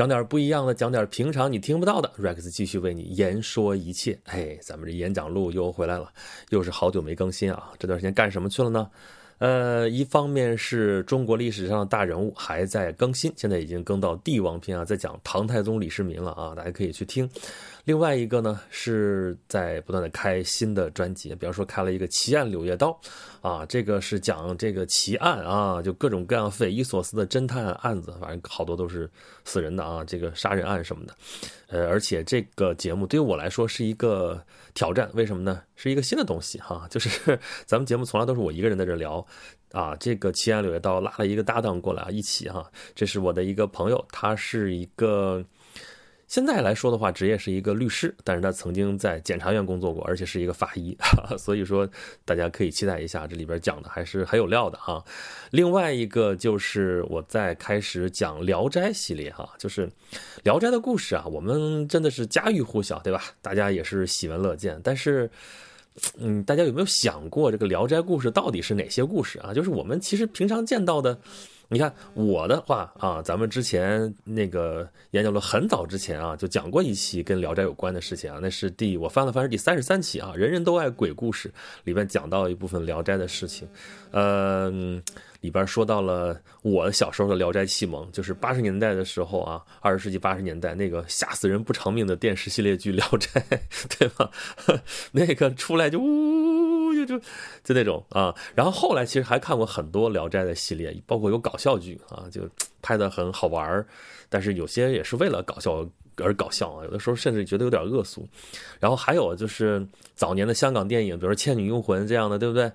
讲点不一样的，讲点平常你听不到的。Rex 继续为你言说一切。哎，咱们这演讲录又回来了，又是好久没更新啊！这段时间干什么去了呢？呃，一方面是中国历史上的大人物还在更新，现在已经更到帝王篇啊，在讲唐太宗李世民了啊，大家可以去听。另外一个呢，是在不断的开新的专辑，比方说开了一个奇案柳叶刀，啊，这个是讲这个奇案啊，就各种各样匪夷所思的侦探案子，反正好多都是死人的啊，这个杀人案什么的，呃，而且这个节目对于我来说是一个挑战，为什么呢？是一个新的东西哈，就是 咱们节目从来都是我一个人在这聊，啊，这个奇安柳叶刀拉了一个搭档过来啊，一起哈，这是我的一个朋友，他是一个。现在来说的话，职业是一个律师，但是他曾经在检察院工作过，而且是一个法医，所以说大家可以期待一下，这里边讲的还是很有料的哈。另外一个就是我在开始讲《聊斋》系列哈，就是《聊斋》的故事啊，我们真的是家喻户晓，对吧？大家也是喜闻乐见。但是，嗯，大家有没有想过，这个《聊斋》故事到底是哪些故事啊？就是我们其实平常见到的。你看我的话啊，咱们之前那个演讲了很早之前啊，就讲过一期跟《聊斋》有关的事情啊，那是第我翻了翻是第三十三期啊，人人都爱鬼故事里面讲到一部分《聊斋》的事情，嗯，里边说到了我小时候的《聊斋》启蒙，就是八十年代的时候啊，二十世纪八十年代那个吓死人不偿命的电视系列剧《聊斋》，对吧？那个出来就呜。就就就那种啊，然后后来其实还看过很多《聊斋》的系列，包括有搞笑剧啊，就拍的很好玩，但是有些也是为了搞笑而搞笑啊，有的时候甚至觉得有点恶俗。然后还有就是早年的香港电影，比如说《倩女幽魂》这样的，对不对？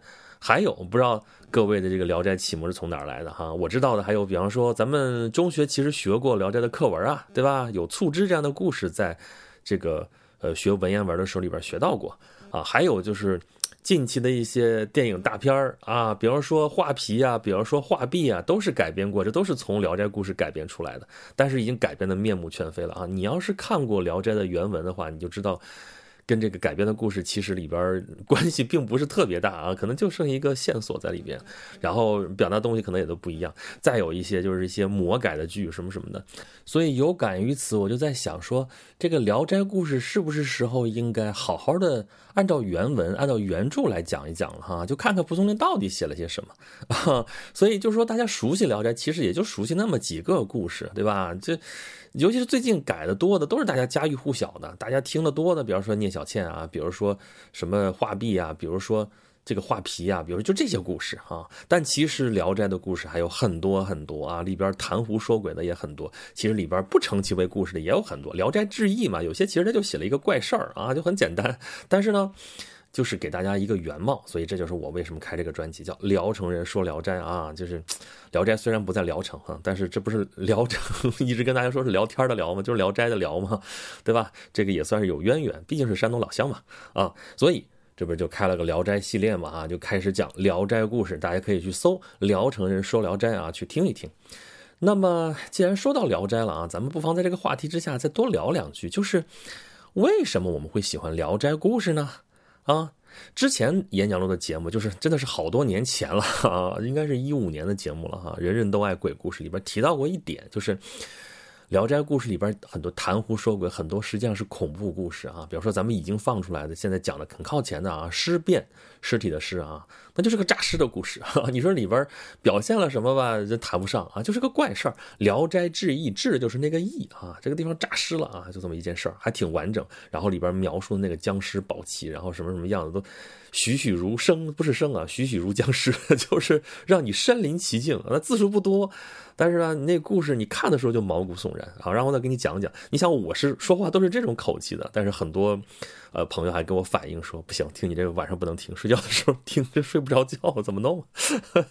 还有不知道各位的这个《聊斋》启蒙是从哪儿来的哈？我知道的还有，比方说咱们中学其实学过《聊斋》的课文啊，对吧？有醋汁这样的故事，在这个呃学文言文的时候里边学到过啊。还有就是。近期的一些电影大片儿啊，比方说《画皮》啊，比方说《画壁》啊，都是改编过，这都是从《聊斋故事》改编出来的，但是已经改编的面目全非了啊！你要是看过《聊斋》的原文的话，你就知道。跟这个改编的故事其实里边 关系并不是特别大啊，可能就剩一个线索在里边，然后表达东西可能也都不一样。再有一些就是一些魔改的剧什么什么的，所以有感于此，我就在想说，这个《聊斋故事》是不是时候应该好好的按照原文、按照原著来讲一讲了哈？就看看蒲松龄到底写了些什么。所以就是说，大家熟悉《聊斋》，其实也就熟悉那么几个故事，对吧？这。尤其是最近改的多的，都是大家家喻户晓的，大家听得多的，比方说聂小倩啊，比如说什么画壁啊，比如说这个画皮啊，比如就这些故事啊。但其实《聊斋》的故事还有很多很多啊，里边谈胡说鬼的也很多。其实里边不称其为故事的也有很多，《聊斋志异》嘛，有些其实他就写了一个怪事儿啊，就很简单。但是呢。就是给大家一个原貌，所以这就是我为什么开这个专辑，叫《聊城人说聊斋》啊。就是《聊斋》虽然不在聊城哈，但是这不是聊城 一直跟大家说是聊天的聊吗？就是《聊斋》的聊嘛，对吧？这个也算是有渊源，毕竟是山东老乡嘛啊。所以这不就开了个《聊斋》系列嘛啊，就开始讲《聊斋》故事，大家可以去搜《聊城人说聊斋》啊，去听一听。那么既然说到《聊斋》了啊，咱们不妨在这个话题之下再多聊两句，就是为什么我们会喜欢《聊斋》故事呢？啊，之前演讲录的节目就是真的是好多年前了啊，应该是一五年的节目了哈。人人都爱鬼故事里边提到过一点，就是。《聊斋故事》里边很多谈胡说鬼，很多实际上是恐怖故事啊。比如说咱们已经放出来的，现在讲的很靠前的啊，尸变尸体的尸啊，那就是个诈尸的故事。你说里边表现了什么吧，这谈不上啊，就是个怪事儿。《聊斋志异》志就是那个异啊，这个地方诈尸了啊，就这么一件事儿，还挺完整。然后里边描述的那个僵尸宝器，然后什么什么样子都栩栩如生，不是生啊，栩栩如僵尸，就是让你身临其境。那字数不多。但是呢，那故事你看的时候就毛骨悚然啊！然后再给你讲讲。你想，我是说话都是这种口气的，但是很多，呃，朋友还跟我反映说，不行，听你这个晚上不能听，睡觉的时候 听这睡不着觉，怎么弄？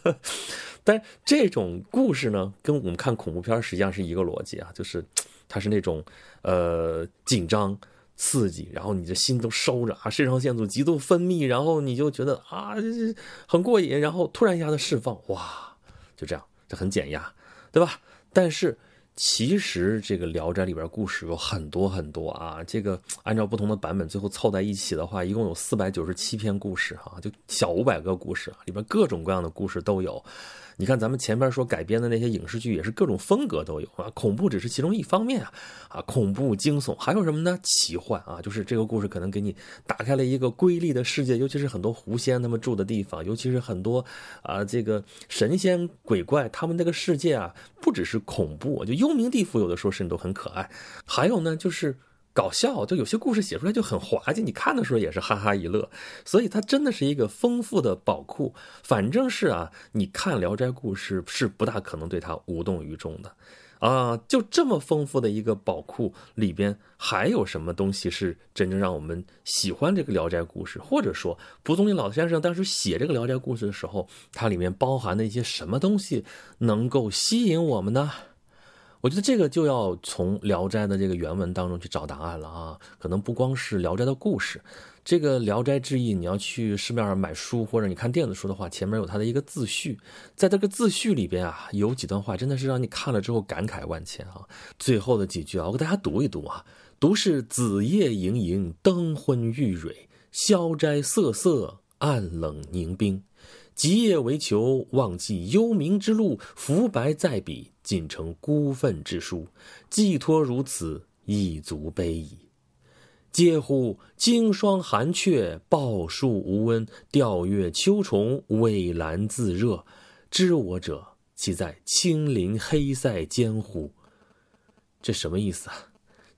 但这种故事呢，跟我们看恐怖片实际上是一个逻辑啊，就是它是那种呃紧张刺激，然后你的心都收着啊，肾上腺素极度分泌，然后你就觉得啊很过瘾，然后突然一下子释放，哇，就这样，这很减压。对吧？但是其实这个《聊斋》里边故事有很多很多啊。这个按照不同的版本最后凑在一起的话，一共有四百九十七篇故事哈，就小五百个故事里边各种各样的故事都有。你看咱们前边说改编的那些影视剧，也是各种风格都有啊。恐怖只是其中一方面啊，啊，恐怖惊悚还有什么呢？奇幻啊，就是这个故事可能给你打开了一个瑰丽的世界，尤其是很多狐仙他们住的地方，尤其是很多啊这个神仙鬼怪他们那个世界啊，不只是恐怖，就又幽冥地府有的时候甚至都很可爱。还有呢，就是。搞笑，就有些故事写出来就很滑稽，你看的时候也是哈哈一乐，所以它真的是一个丰富的宝库。反正是啊，你看《聊斋故事》是不大可能对它无动于衷的，啊，就这么丰富的一个宝库里边，还有什么东西是真正让我们喜欢这个《聊斋故事》？或者说，蒲松龄老先生当时写这个《聊斋故事》的时候，它里面包含的一些什么东西能够吸引我们呢？我觉得这个就要从《聊斋》的这个原文当中去找答案了啊！可能不光是《聊斋》的故事，这个《聊斋志异》，你要去市面上买书或者你看电子书的话，前面有它的一个自序，在这个自序里边啊，有几段话真的是让你看了之后感慨万千啊！最后的几句啊，我给大家读一读啊：“独是子夜盈盈，灯昏欲蕊；宵斋瑟瑟，暗冷凝冰。极夜为求，忘记幽冥之路；浮白在笔。”尽成孤愤之书，寄托如此，亦足悲矣。嗟乎！经霜寒雀，抱树无温，调阅秋虫，苇兰自热。知我者，岂在青林黑塞间乎？这什么意思啊？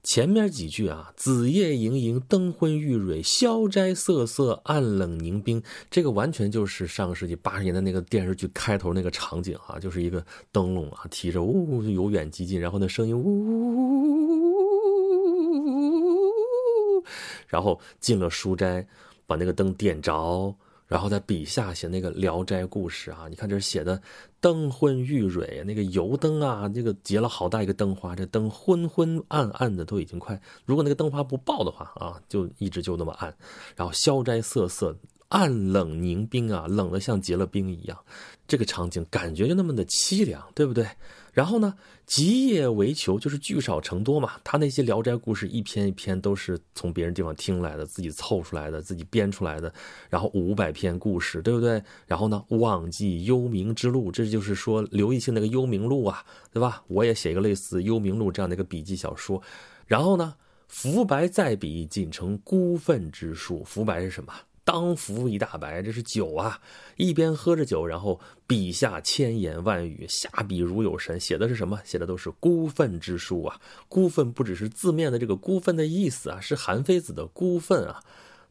前面几句啊，子夜盈盈，灯昏欲蕊；消斋瑟瑟，暗冷凝冰。这个完全就是上个世纪八十年代那个电视剧开头那个场景啊，就是一个灯笼啊，提着呜由远及近，然后那声音呜呜呜呜呜呜呜呜，然后进了书斋，把那个灯点着。然后在笔下写那个《聊斋故事》啊，你看这写的灯昏欲蕊，那个油灯啊，这个结了好大一个灯花，这灯昏昏暗暗的都已经快，如果那个灯花不爆的话啊，就一直就那么暗。然后消斋瑟瑟，暗冷凝冰啊，冷的像结了冰一样，这个场景感觉就那么的凄凉，对不对？然后呢，集夜为裘，就是聚少成多嘛。他那些聊斋故事一篇一篇都是从别人地方听来的，自己凑出来的，自己编出来的。然后五百篇故事，对不对？然后呢，忘记幽冥之路，这就是说刘义庆那个幽冥录啊，对吧？我也写一个类似幽冥录这样的一个笔记小说。然后呢，浮白在笔，仅成孤愤之书。浮白是什么？当服一大白，这是酒啊！一边喝着酒，然后笔下千言万语，下笔如有神，写的是什么？写的都是孤愤之书啊！孤愤不只是字面的这个孤愤的意思啊，是韩非子的孤愤啊，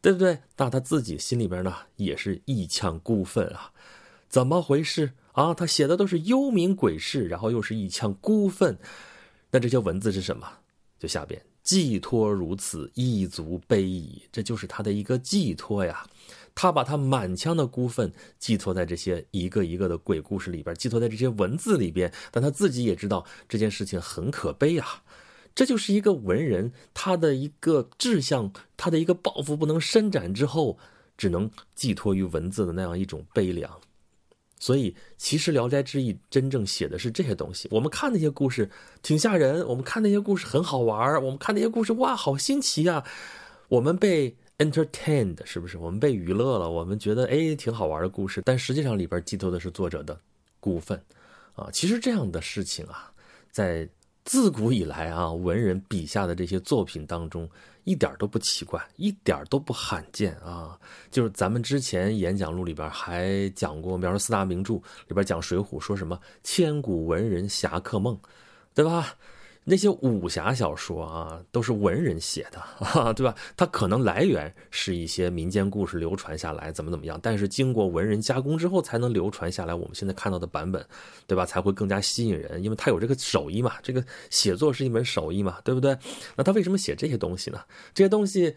对不对？那他自己心里边呢，也是一腔孤愤啊！怎么回事啊？他写的都是幽冥鬼事，然后又是一腔孤愤，那这些文字是什么？就下边。寄托如此，亦足悲矣。这就是他的一个寄托呀。他把他满腔的孤愤寄托在这些一个一个的鬼故事里边，寄托在这些文字里边。但他自己也知道这件事情很可悲啊。这就是一个文人他的一个志向，他的一个抱负不能伸展之后，只能寄托于文字的那样一种悲凉。所以，其实《聊斋志异》真正写的是这些东西。我们看那些故事挺吓人，我们看那些故事很好玩我们看那些故事哇，好新奇啊！我们被 entertained，是不是？我们被娱乐了，我们觉得哎，挺好玩的故事。但实际上里边寄托的是作者的孤愤啊。其实这样的事情啊，在自古以来啊，文人笔下的这些作品当中。一点都不奇怪，一点都不罕见啊！就是咱们之前演讲录里边还讲过，比方说四大名著里边讲《水浒》，说什么千古文人侠客梦，对吧？那些武侠小说啊，都是文人写的，啊，对吧？它可能来源是一些民间故事流传下来，怎么怎么样，但是经过文人加工之后，才能流传下来。我们现在看到的版本，对吧？才会更加吸引人，因为他有这个手艺嘛。这个写作是一门手艺嘛，对不对？那他为什么写这些东西呢？这些东西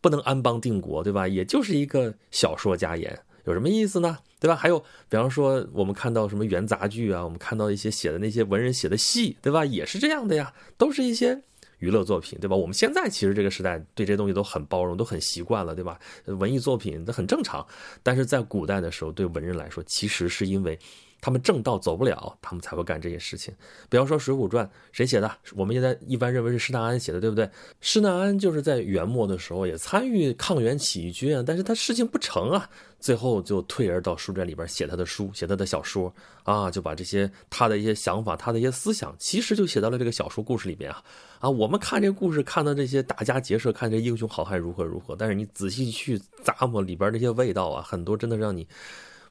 不能安邦定国，对吧？也就是一个小说家言。有什么意思呢？对吧？还有，比方说，我们看到什么元杂剧啊，我们看到一些写的那些文人写的戏，对吧？也是这样的呀，都是一些娱乐作品，对吧？我们现在其实这个时代对这些东西都很包容，都很习惯了，对吧？文艺作品那很正常，但是在古代的时候，对文人来说，其实是因为他们正道走不了，他们才会干这些事情。比方说《水浒传》，谁写的？我们现在一般认为是施耐庵写的，对不对？施耐庵就是在元末的时候也参与抗元起义军啊，但是他事情不成啊，最后就退而到书斋里边写他的书，写他的小说啊，就把这些他的一些想法、他的一些思想，其实就写到了这个小说故事里边啊啊！我们看这故事，看到这些打家劫舍，看这英雄好汉如何如何，但是你仔细去咂摸里边那些味道啊，很多真的让你。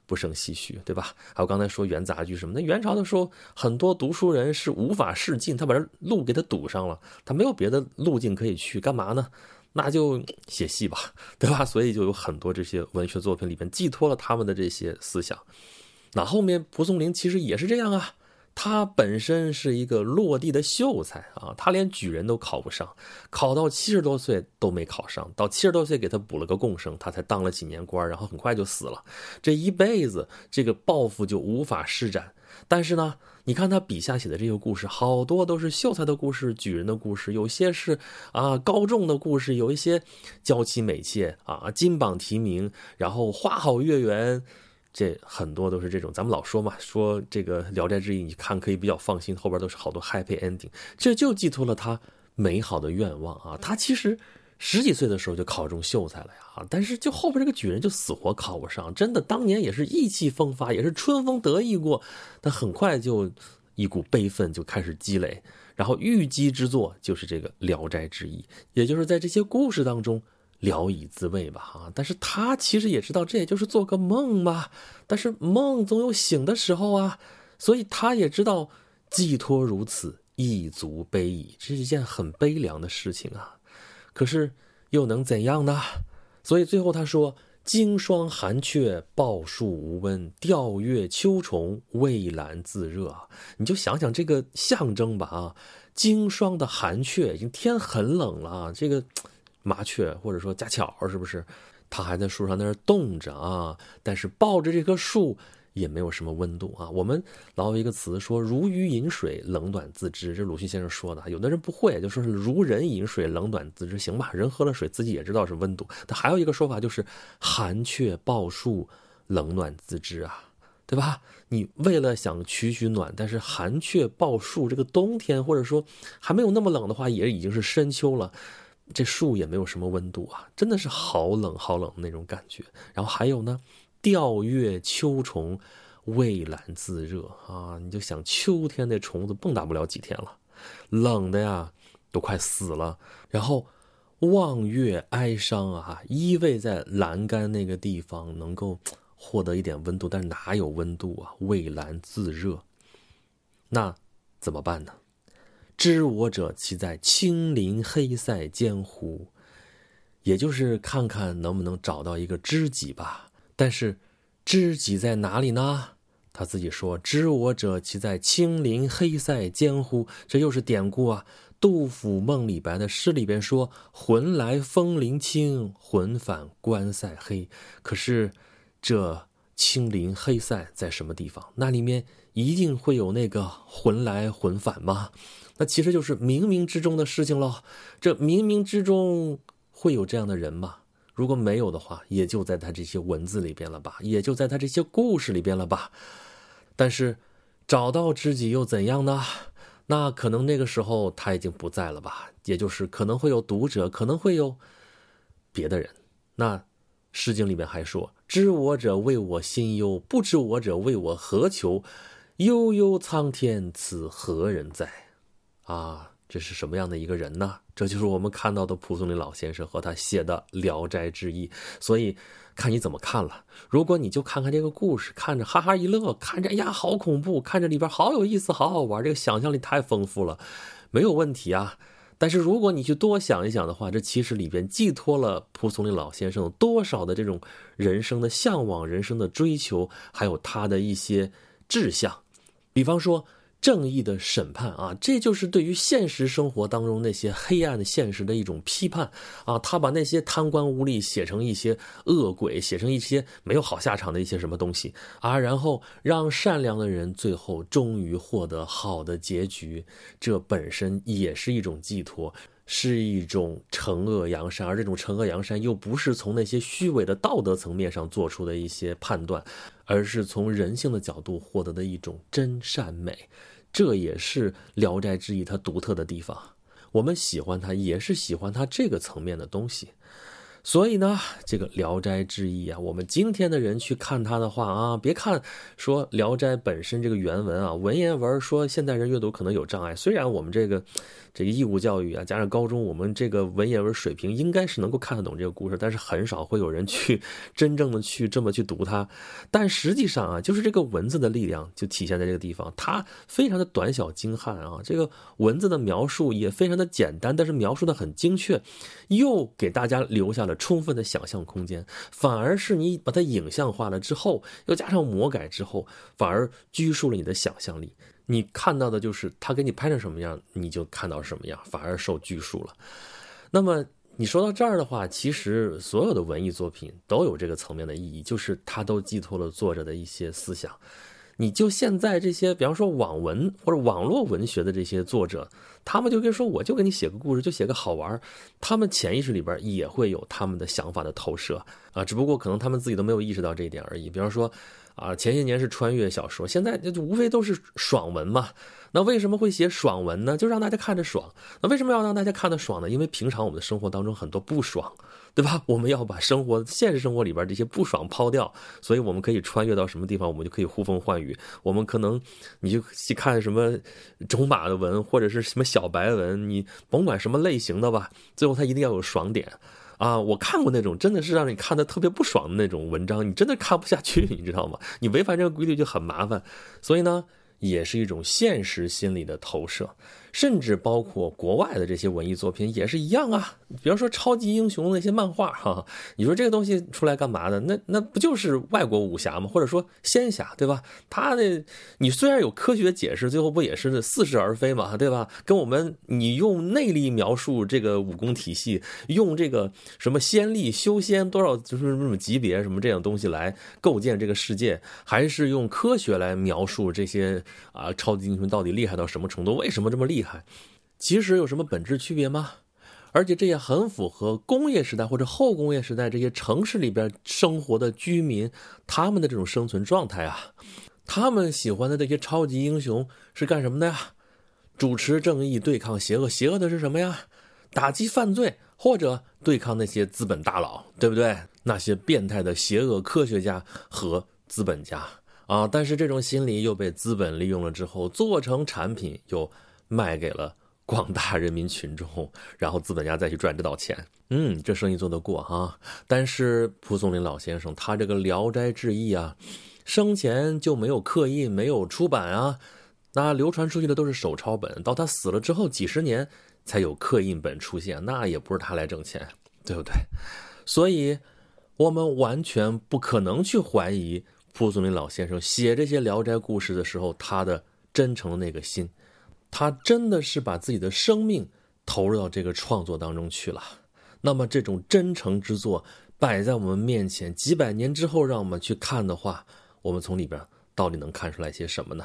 不胜唏嘘，对吧？还有刚才说元杂剧什么？那元朝的时候，很多读书人是无法仕进，他把这路给他堵上了，他没有别的路径可以去，干嘛呢？那就写戏吧，对吧？所以就有很多这些文学作品里面寄托了他们的这些思想。那后面蒲松龄其实也是这样啊。他本身是一个落地的秀才啊，他连举人都考不上，考到七十多岁都没考上，到七十多岁给他补了个贡生，他才当了几年官，然后很快就死了。这一辈子这个抱负就无法施展。但是呢，你看他笔下写的这个故事，好多都是秀才的故事、举人的故事，有些是啊高中的故事，有一些娇妻美妾啊金榜题名，然后花好月圆。这很多都是这种，咱们老说嘛，说这个《聊斋志异》，你看可以比较放心，后边都是好多 happy ending，这就寄托了他美好的愿望啊。他其实十几岁的时候就考中秀才了呀，但是就后边这个举人就死活考不上，真的当年也是意气风发，也是春风得意过，但很快就一股悲愤就开始积累，然后郁积之作就是这个《聊斋志异》，也就是在这些故事当中。聊以自慰吧，哈！但是他其实也知道，这也就是做个梦嘛。但是梦总有醒的时候啊，所以他也知道，寄托如此，一足悲矣，这是一件很悲凉的事情啊。可是又能怎样呢？所以最后他说：“经霜寒雀抱树无温，钓月秋虫蔚蓝自热。”你就想想这个象征吧，啊，经霜的寒雀，已经天很冷了啊，这个。麻雀或者说家巧是不是？它还在树上那儿冻着啊，但是抱着这棵树也没有什么温度啊。我们老有一个词说“如鱼饮水，冷暖自知”，这鲁迅先生说的。有的人不会，就说是“如人饮水，冷暖自知”。行吧，人喝了水自己也知道是温度。但还有一个说法就是“寒雀抱树，冷暖自知”啊，对吧？你为了想取取暖，但是寒雀抱树，这个冬天或者说还没有那么冷的话，也已经是深秋了。这树也没有什么温度啊，真的是好冷好冷的那种感觉。然后还有呢，钓月秋虫，蔚蓝自热啊，你就想秋天那虫子蹦跶不了几天了，冷的呀，都快死了。然后望月哀伤啊，依偎在栏杆那个地方，能够获得一点温度，但是哪有温度啊？蔚蓝自热，那怎么办呢？知我者，其在青林黑塞间乎？也就是看看能不能找到一个知己吧。但是，知己在哪里呢？他自己说：“知我者，其在青林黑塞间乎？”这又是典故啊。杜甫《梦李白》的诗里边说：“魂来风林清，魂返关塞黑。”可是，这青林黑塞在什么地方？那里面一定会有那个魂来魂返吗？那其实就是冥冥之中的事情喽。这冥冥之中会有这样的人吗？如果没有的话，也就在他这些文字里边了吧，也就在他这些故事里边了吧。但是找到知己又怎样呢？那可能那个时候他已经不在了吧。也就是可能会有读者，可能会有别的人。那《诗经》里面还说：“知我者谓我心忧，不知我者谓我何求？悠悠苍天，此何人哉？”啊，这是什么样的一个人呢？这就是我们看到的蒲松龄老先生和他写的《聊斋志异》。所以，看你怎么看了。如果你就看看这个故事，看着哈哈一乐，看着呀好恐怖，看着里边好有意思，好好玩，这个想象力太丰富了，没有问题啊。但是如果你去多想一想的话，这其实里边寄托了蒲松龄老先生多少的这种人生的向往、人生的追求，还有他的一些志向，比方说。正义的审判啊，这就是对于现实生活当中那些黑暗的现实的一种批判啊。他把那些贪官污吏写成一些恶鬼，写成一些没有好下场的一些什么东西啊，然后让善良的人最后终于获得好的结局，这本身也是一种寄托。是一种惩恶扬善，而这种惩恶扬善又不是从那些虚伪的道德层面上做出的一些判断，而是从人性的角度获得的一种真善美。这也是《聊斋志异》它独特的地方。我们喜欢它，也是喜欢它这个层面的东西。所以呢，这个《聊斋志异》啊，我们今天的人去看它的话啊，别看说《聊斋》本身这个原文啊，文言文说现代人阅读可能有障碍。虽然我们这个这个义务教育啊，加上高中，我们这个文言文水平应该是能够看得懂这个故事，但是很少会有人去真正的去这么去读它。但实际上啊，就是这个文字的力量就体现在这个地方，它非常的短小精悍啊，这个文字的描述也非常的简单，但是描述的很精确，又给大家留下了。充分的想象空间，反而是你把它影像化了之后，又加上魔改之后，反而拘束了你的想象力。你看到的就是他给你拍成什么样，你就看到什么样，反而受拘束了。那么你说到这儿的话，其实所有的文艺作品都有这个层面的意义，就是它都寄托了作者的一些思想。你就现在这些，比方说网文或者网络文学的这些作者，他们就跟说，我就给你写个故事，就写个好玩他们潜意识里边也会有他们的想法的投射啊，只不过可能他们自己都没有意识到这一点而已。比方说，啊，前些年是穿越小说，现在就无非都是爽文嘛。那为什么会写爽文呢？就让大家看着爽。那为什么要让大家看得爽呢？因为平常我们的生活当中很多不爽。对吧？我们要把生活、现实生活里边这些不爽抛掉，所以我们可以穿越到什么地方，我们就可以呼风唤雨。我们可能你就去看什么种马的文，或者是什么小白文，你甭管什么类型的吧，最后它一定要有爽点啊！我看过那种真的是让你看的特别不爽的那种文章，你真的看不下去，你知道吗？你违反这个规律就很麻烦，所以呢，也是一种现实心理的投射。甚至包括国外的这些文艺作品也是一样啊，比方说超级英雄那些漫画哈，你说这个东西出来干嘛的？那那不就是外国武侠吗？或者说仙侠，对吧？他的你虽然有科学解释，最后不也是似是而非嘛，对吧？跟我们你用内力描述这个武功体系，用这个什么仙力修仙多少就是什么级别什么这样东西来构建这个世界，还是用科学来描述这些啊超级英雄到底厉害到什么程度？为什么这么厉害？其实有什么本质区别吗？而且这也很符合工业时代或者后工业时代这些城市里边生活的居民他们的这种生存状态啊。他们喜欢的这些超级英雄是干什么的呀？主持正义，对抗邪恶。邪恶的是什么呀？打击犯罪或者对抗那些资本大佬，对不对？那些变态的邪恶科学家和资本家啊。但是这种心理又被资本利用了之后，做成产品又。卖给了广大人民群众，然后资本家再去赚这道钱。嗯，这生意做得过哈。但是蒲松龄老先生他这个《聊斋志异》啊，生前就没有刻印，没有出版啊。那流传出去的都是手抄本，到他死了之后几十年才有刻印本出现，那也不是他来挣钱，对不对？所以，我们完全不可能去怀疑蒲松龄老先生写这些《聊斋》故事的时候他的真诚的那个心。他真的是把自己的生命投入到这个创作当中去了。那么，这种真诚之作摆在我们面前，几百年之后让我们去看的话，我们从里边到底能看出来些什么呢？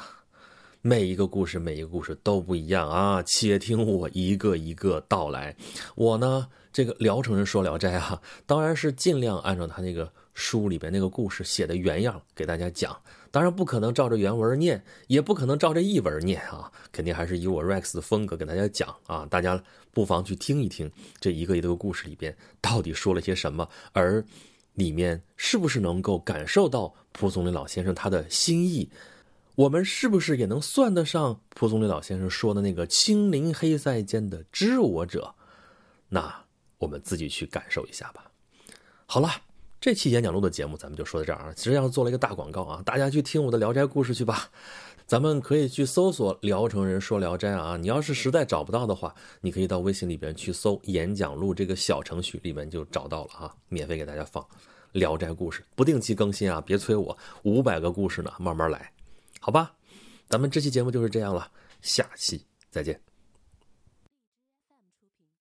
每一个故事，每一个故事都不一样啊！且听我一个一个道来。我呢，这个聊城人说《聊斋》啊，当然是尽量按照他那个书里边那个故事写的原样给大家讲。当然不可能照着原文念，也不可能照着译文念啊，肯定还是以我 Rex 的风格给大家讲啊。大家不妨去听一听这一个一个故事里边到底说了些什么，而里面是不是能够感受到蒲松龄老先生他的心意？我们是不是也能算得上蒲松龄老先生说的那个青林黑塞间的知我者？那我们自己去感受一下吧。好了。这期演讲录的节目咱们就说到这儿啊，实际上做了一个大广告啊，大家去听我的《聊斋故事》去吧。咱们可以去搜索“聊城人说聊斋”啊，你要是实在找不到的话，你可以到微信里边去搜“演讲录”这个小程序里面就找到了啊，免费给大家放《聊斋故事》，不定期更新啊，别催我，五百个故事呢，慢慢来，好吧？咱们这期节目就是这样了，下期再见。